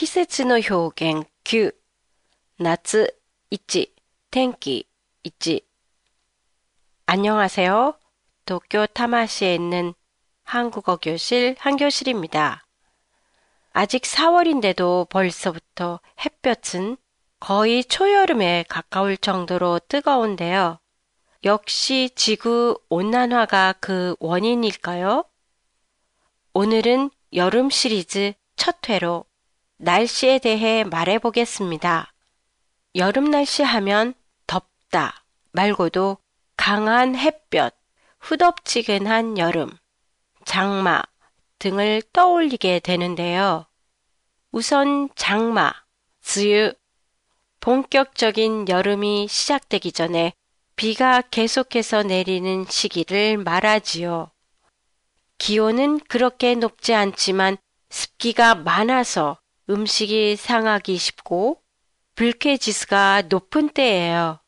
季節の表現9、夏1、天気1。 안녕하세요. 도쿄 타마시에 있는 한국어 교실 한교실입니다. 아직 4월인데도 벌써부터 햇볕은 거의 초여름에 가까울 정도로 뜨거운데요. 역시 지구 온난화가 그 원인일까요? 오늘은 여름 시리즈 첫 회로 날씨에 대해 말해보겠습니다. 여름 날씨 하면 덥다 말고도 강한 햇볕, 후덥지근한 여름, 장마 등을 떠올리게 되는데요. 우선 장마, 즈유, 본격적인 여름이 시작되기 전에 비가 계속해서 내리는 시기를 말하지요. 기온은 그렇게 높지 않지만 습기가 많아서 음식이 상하기 쉽고 불쾌지수가 높은 때예요.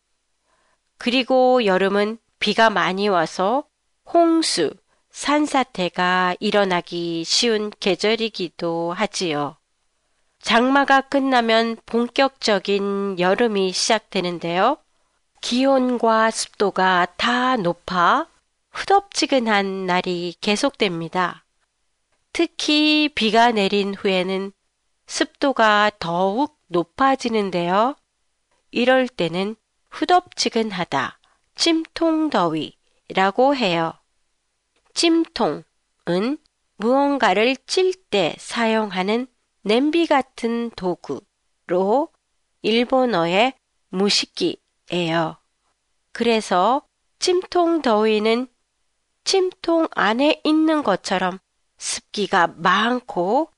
그리고 여름은 비가 많이 와서 홍수, 산사태가 일어나기 쉬운 계절이기도 하지요. 장마가 끝나면 본격적인 여름이 시작되는데요. 기온과 습도가 다 높아 후덥지근한 날이 계속됩니다. 특히 비가 내린 후에는 습도가 더욱 높아지는데요. 이럴 때는 후덥지근하다, 찜통더위라고 해요. 찜통은 무언가를 찔 때 사용하는 냄비 같은 도구로 일본어의 무식기예요. 그래서 찜통 더위는 찜통 안에 있는 것처럼 습기가 많고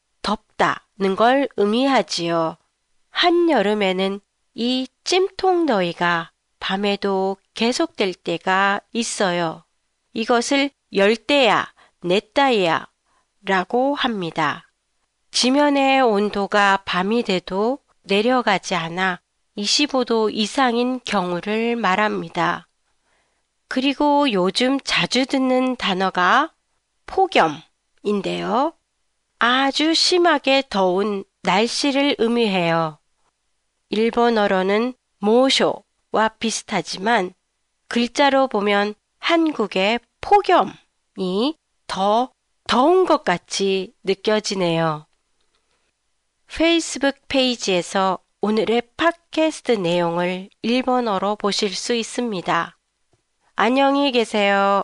걸 의미하지요. 한여름에는 이 찜통 더위가 밤에도 계속될 때가 있어요. 이것을 열대야, 넷다야 라고 합니다. 지면의 온도가 밤이 돼도 내려가지 않아 25도 이상인 경우를 말합니다. 그리고 요즘 자주 듣는 단어가 폭염인데요. 아주 심하게 더운 날씨를 의미해요. 일본어로는 모쇼와 비슷하지만 글자로 보면 한국의 폭염이 더 더운 것 같이 느껴지네요. 페이스북 페이지에서 오늘의 팟캐스트 내용을 일본어로 보실 수 있습니다. 안녕히 계세요.